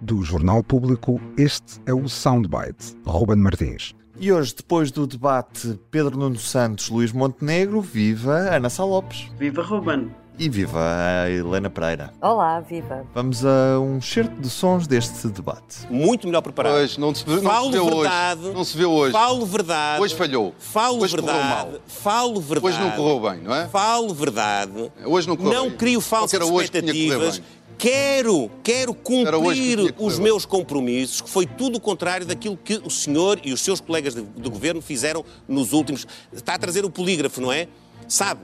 Do Jornal Público, este é o Soundbite. Ruben Martins. E hoje, depois do debate Pedro Nuno Santos, Luís Montenegro, viva Ana Sá Lopes. Viva Ruben. E viva a Helena Pereira. Olá, viva. Vamos a um certo de sons deste debate. Muito melhor preparado. Pois, não se, não Falo se vê verdade. hoje. Não se vê hoje. Falo verdade. Hoje falhou. Falo Hoje correu verdade. mal. Falo verdade. Hoje não correu bem, não é? Falo verdade. Hoje não correu Não bem. crio falsas expectativas. Quero, quero cumprir os meus compromissos, que foi tudo o contrário daquilo que o senhor e os seus colegas de, de governo fizeram nos últimos. Está a trazer o polígrafo, não é? Sabe?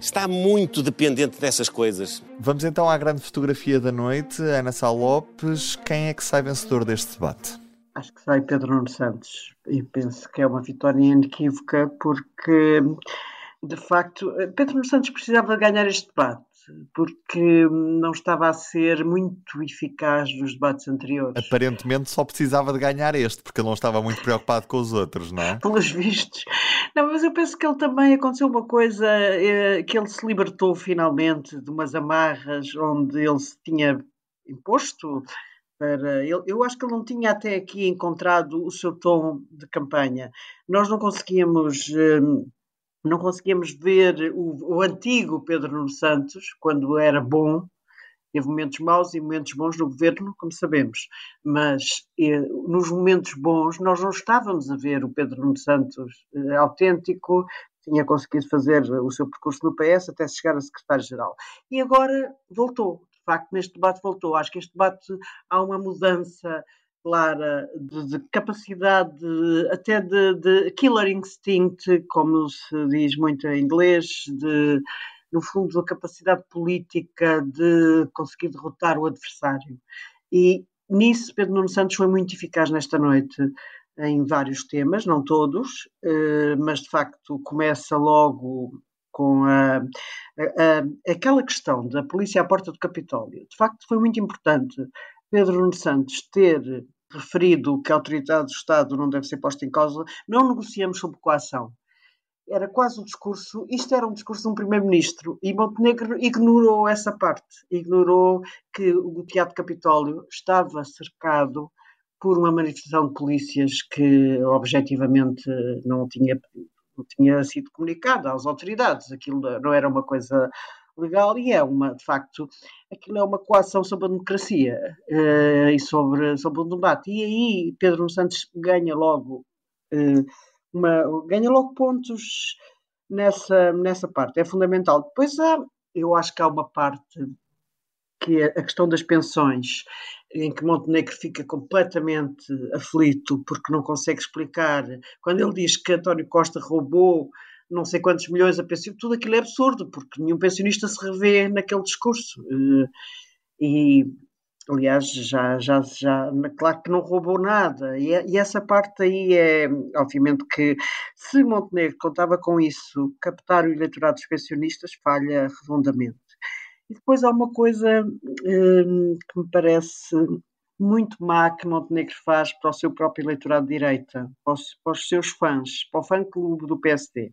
Está muito dependente dessas coisas. Vamos então à grande fotografia da noite. Ana Sá Lopes, quem é que sai vencedor deste debate? Acho que sai Pedro Nuno Santos e penso que é uma vitória inequívoca porque, de facto, Pedro Nuno Santos precisava de ganhar este debate porque não estava a ser muito eficaz nos debates anteriores. Aparentemente só precisava de ganhar este, porque ele não estava muito preocupado com os outros, não é? Pelos vistos. Não, mas eu penso que ele também aconteceu uma coisa, eh, que ele se libertou finalmente de umas amarras onde ele se tinha imposto para ele, eu acho que ele não tinha até aqui encontrado o seu tom de campanha. Nós não conseguíamos eh, não conseguíamos ver o, o antigo Pedro Nuno Santos quando era bom. Teve momentos maus e momentos bons no governo, como sabemos, mas eh, nos momentos bons nós não estávamos a ver o Pedro Nuno Santos eh, autêntico, tinha conseguido fazer o seu percurso no PS até chegar a secretário-geral. E agora voltou, de facto, neste debate voltou. Acho que este debate há uma mudança clara de, de capacidade, de- até de, killer instinct, como se diz muito em inglês, de, no fundo, a capacidade política de conseguir derrotar o adversário. E nisso Pedro Nuno Santos foi muito eficaz nesta noite em vários temas, não todos, eh, mas de facto começa logo com a, a- a- aquela questão da polícia à porta do Capitólio. De facto, foi muito importante Pedro Nuno Santos ter referido que a autoridade do Estado não deve ser posta em causa. Não negociamos sobre coação. Era quase o discurso, isto era um discurso de um primeiro-ministro e Montenegro ignorou essa parte, ignorou que o Teatro Capitólio estava cercado por uma manifestação de polícias que objetivamente não tinha, não tinha sido comunicada às autoridades. Aquilo não era uma coisa legal e é uma, de facto, aquilo é uma coação sobre a democracia eh, e sobre, sobre o debate. E aí Pedro Santos ganha logo, eh, uma, ganha logo pontos nessa, nessa parte. É fundamental. Depois há, eu acho que há uma parte que é a questão das pensões, em que Montenegro fica completamente aflito porque não consegue explicar. Quando ele diz que António Costa roubou não sei quantos milhões a pensão, tudo aquilo é absurdo, porque nenhum pensionista se revê naquele discurso. Eh, E, aliás, já, já, já, claro que não roubou nada. E, e essa parte aí é, obviamente, que se Montenegro contava com isso, captar o eleitorado dos pensionistas falha redondamente. E depois há uma coisa hum, que me parece muito má que Montenegro faz para o seu próprio eleitorado de direita, para os, para os seus fãs, para o fã-clube do PSD.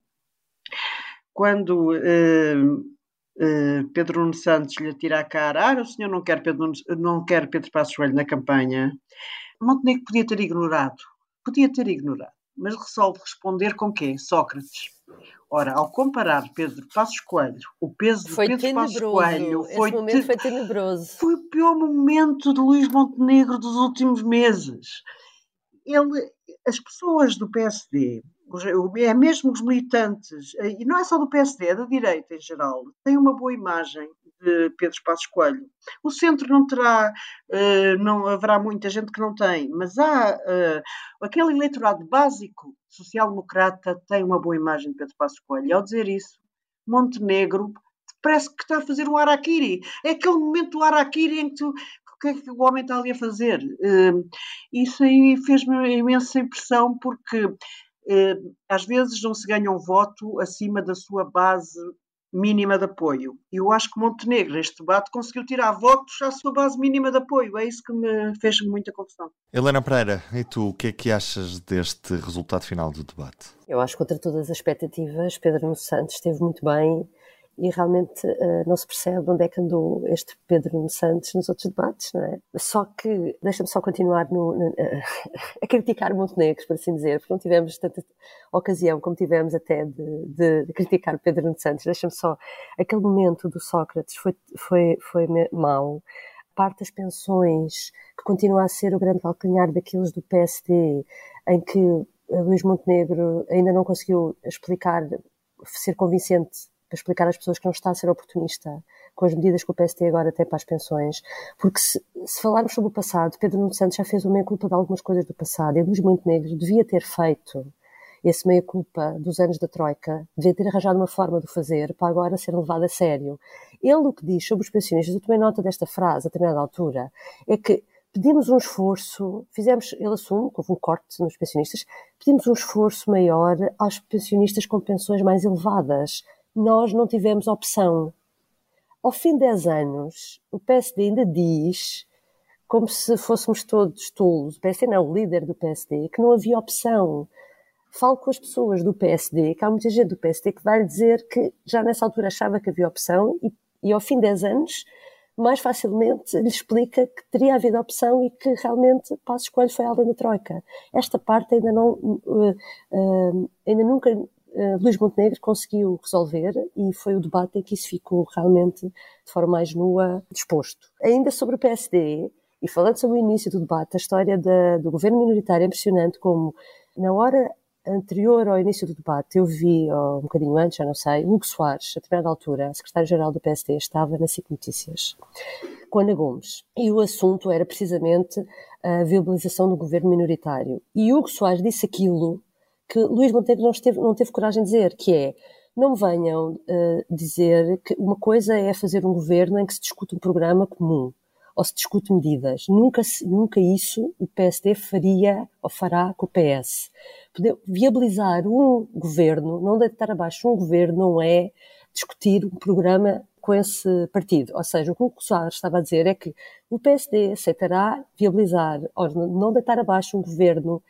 Quando hum, hum, Pedro Nuno Santos lhe tira a cara, ah, o senhor não quer Pedro, não quer Pedro Passos Coelho na campanha, Montenegro podia ter ignorado, podia ter ignorado, mas resolve responder com quê? Sócrates. Ora, ao comparar Pedro Passos Coelho, o peso de Foi Pedro Passos. Coelho foi, Esse momento te- foi tenebroso. foi o pior momento de Luís Montenegro dos últimos meses. Ele, as pessoas do PSD, é mesmo os militantes, e não é só do PSD, é da direita em geral, têm uma boa imagem de Pedro Passos Coelho. O centro não terá, eh, não haverá muita gente que não tem, mas há eh, aquele eleitorado básico social-democrata tem uma boa imagem de Pedro Passos Coelho. E ao dizer isso, Montenegro parece que está a fazer um araquiri. É aquele momento do araquiri em que tu que é que o homem está ali a fazer. Isso aí fez-me imensa impressão, porque às vezes não se ganha um voto acima da sua base mínima de apoio. E eu acho que Montenegro, este debate, conseguiu tirar votos à sua base mínima de apoio. É isso que me fez muita confusão. Helena Pereira, e tu, o que é que achas deste resultado final do debate? Eu acho que, contra todas as expectativas, Pedro Nuno Santos esteve muito bem e realmente uh, não se percebe onde é que andou este Pedro Santos nos outros debates, não é? Só que, deixa-me só continuar no, no, uh, a criticar Montenegro, por assim dizer, porque não tivemos tanta ocasião como tivemos até de, de, de criticar Pedro Santos. Deixa-me só, aquele momento do Sócrates foi, foi, foi mau. Parte das pensões, que continua a ser o grande calcanhar daqueles do PSD, em que Luís Montenegro ainda não conseguiu explicar, ser convincente para explicar às pessoas que não está a ser oportunista com as medidas que o PST agora tem para as pensões, porque se, se falarmos sobre o passado, Pedro Nuno Santos já fez uma meia-culpa de algumas coisas do passado, e Luís Montenegro devia ter feito esse meia-culpa dos anos da Troika, devia ter arranjado uma forma de o fazer para agora ser levado a sério. Ele o que diz sobre os pensionistas, eu tomei nota desta frase a determinada altura, é que pedimos um esforço, fizemos, ele assume que houve um corte nos pensionistas, pedimos um esforço maior aos pensionistas com pensões mais elevadas, nós não tivemos opção. Ao fim de 10 anos, o PSD ainda diz, como se fôssemos todos tolos, o PSD não, o líder do PSD, que não havia opção. Falo com as pessoas do PSD, que há muita gente do PSD que vai dizer que já nessa altura achava que havia opção e, e ao fim de 10 anos mais facilmente lhe explica que teria havido opção e que realmente Passos Coelho foi além da Troika. Esta parte ainda não, uh, uh, ainda nunca uh, Luís Montenegro conseguiu resolver e foi o debate em que isso ficou realmente de forma mais nua disposto. Ainda sobre o PSD, e falando sobre o início do debate, a história da, do governo minoritário é impressionante como na hora anterior ao início do debate, eu vi, um bocadinho antes, já não sei, Hugo Soares, a determinada altura, secretário-geral do PSD, estava na SIC Notícias, com Ana Gomes. E o assunto era precisamente a viabilização do governo minoritário. E Hugo Soares disse aquilo que Luís Montenegro não, esteve, não teve coragem de dizer, que é não venham uh, dizer que uma coisa é fazer um governo em que se discute um programa comum ou se discute medidas. Nunca, nunca isso o PSD faria ou fará com o PS. Poder viabilizar um governo, não deitar abaixo um governo, não é discutir um programa com esse partido. Ou seja, o que o Soares estava a dizer é que o PSD aceitará viabilizar, ou não deitar abaixo um governo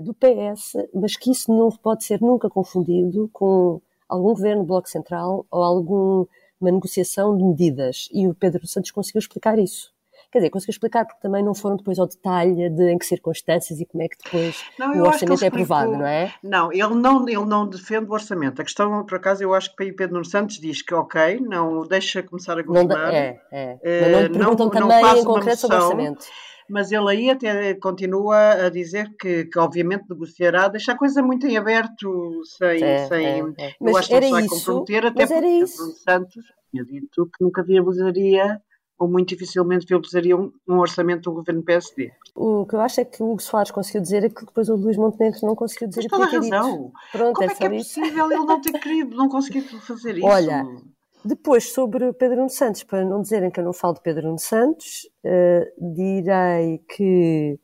do PS, mas que isso não pode ser nunca confundido com algum governo Bloco Central ou alguma negociação de medidas. E o Pedro Santos conseguiu explicar isso. Quer dizer, conseguiu explicar porque também não foram depois ao detalhe de em que circunstâncias e como é que depois não, o orçamento é aprovado, não é? Não, ele não, ele não defende o orçamento. A questão, por acaso, eu acho que o Pedro Santos diz que ok, não deixa começar a governar. é, é. Mas não lhe perguntam não, também não em concreto sobre o orçamento mas ele aí até continua a dizer que, que obviamente negociará, deixa a coisa muito em aberto, sem. É, sem é, é. Eu acho que não se vai comprometer, até mas porque Bruno Santos tinha dito que nunca viabilizaria ou muito dificilmente viabilizaria um, um orçamento do governo PSD. O que eu acho é que o Hugo Soares conseguiu dizer é que depois o Luís Montenegro não conseguiu dizer Mas toda a razão. Pronto, Como é, é que é possível ele não ter querido, não conseguir fazer isso? Olha, depois, sobre Pedro Nuno Santos, para não dizerem que eu não falo de Pedro Nuno Santos, uh, direi que,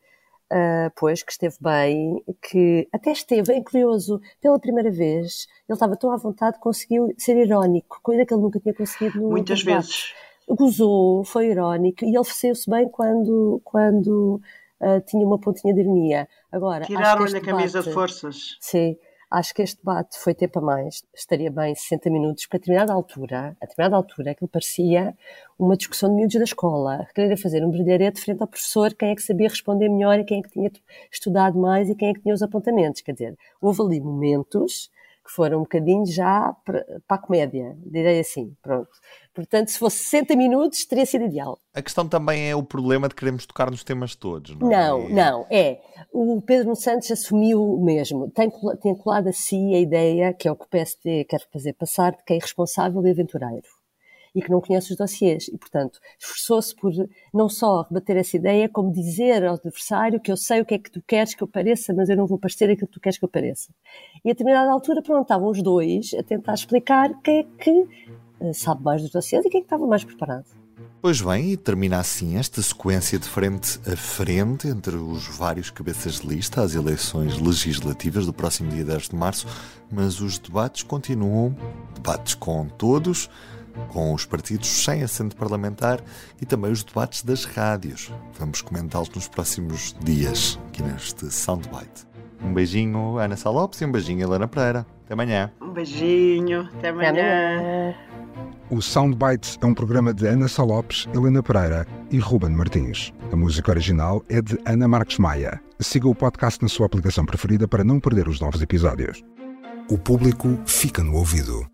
uh, pois, que esteve bem, que até esteve, é curioso, pela primeira vez, ele estava tão à vontade, conseguiu ser irónico, coisa que ele nunca tinha conseguido no Muitas vezes. Gozou, foi irónico, e ele saiu-se bem quando, quando uh, tinha uma pontinha de ironia. Agora, Tiraram-lhe a camisa de forças. Sim acho que este debate foi tempo a mais, estaria bem 60 minutos, porque a determinada altura, a determinada altura, aquilo parecia uma discussão de miúdos da escola, querer fazer um brilharete frente ao professor, quem é que sabia responder melhor e quem é que tinha estudado mais e quem é que tinha os apontamentos, quer dizer, houve ali momentos que foram um bocadinho já para, para a comédia, direi assim, pronto. Portanto, se fosse 60 minutos, teria sido ideal. A questão também é o problema de queremos tocar nos temas todos, não, é? Não, não, é. O Pedro Santos assumiu mesmo, tem, tem colado a si a ideia, que é o que o PSD quer fazer passar, de que é irresponsável e aventureiro e que não conhece os dossiês. E, portanto, esforçou-se por não só rebater essa ideia, como dizer ao adversário que eu sei o que é que tu queres que eu pareça, mas eu não vou parecer aquilo que tu queres que eu pareça. E a determinada altura, pronto, estavam os dois a tentar explicar quem é que uh, sabe mais dos dossiês e quem é que estava mais preparado. Pois bem, e termina assim esta sequência de frente a frente entre os vários cabeças de lista às eleições legislativas do próximo dia 10 de março, mas os debates continuam, debates com todos, com os partidos sem assento parlamentar e também os debates das rádios. Vamos comentá-los nos próximos dias, aqui neste Soundbite. Um beijinho, Ana Salopes, e um beijinho, Helena Pereira. Até amanhã. Um beijinho, até amanhã. Até amanhã. O Soundbites é um programa de Ana Salopes, Helena Pereira e Ruben Martins. A música original é de Ana Marques Maia. Siga o podcast na sua aplicação preferida para não perder os novos episódios. O público fica no ouvido.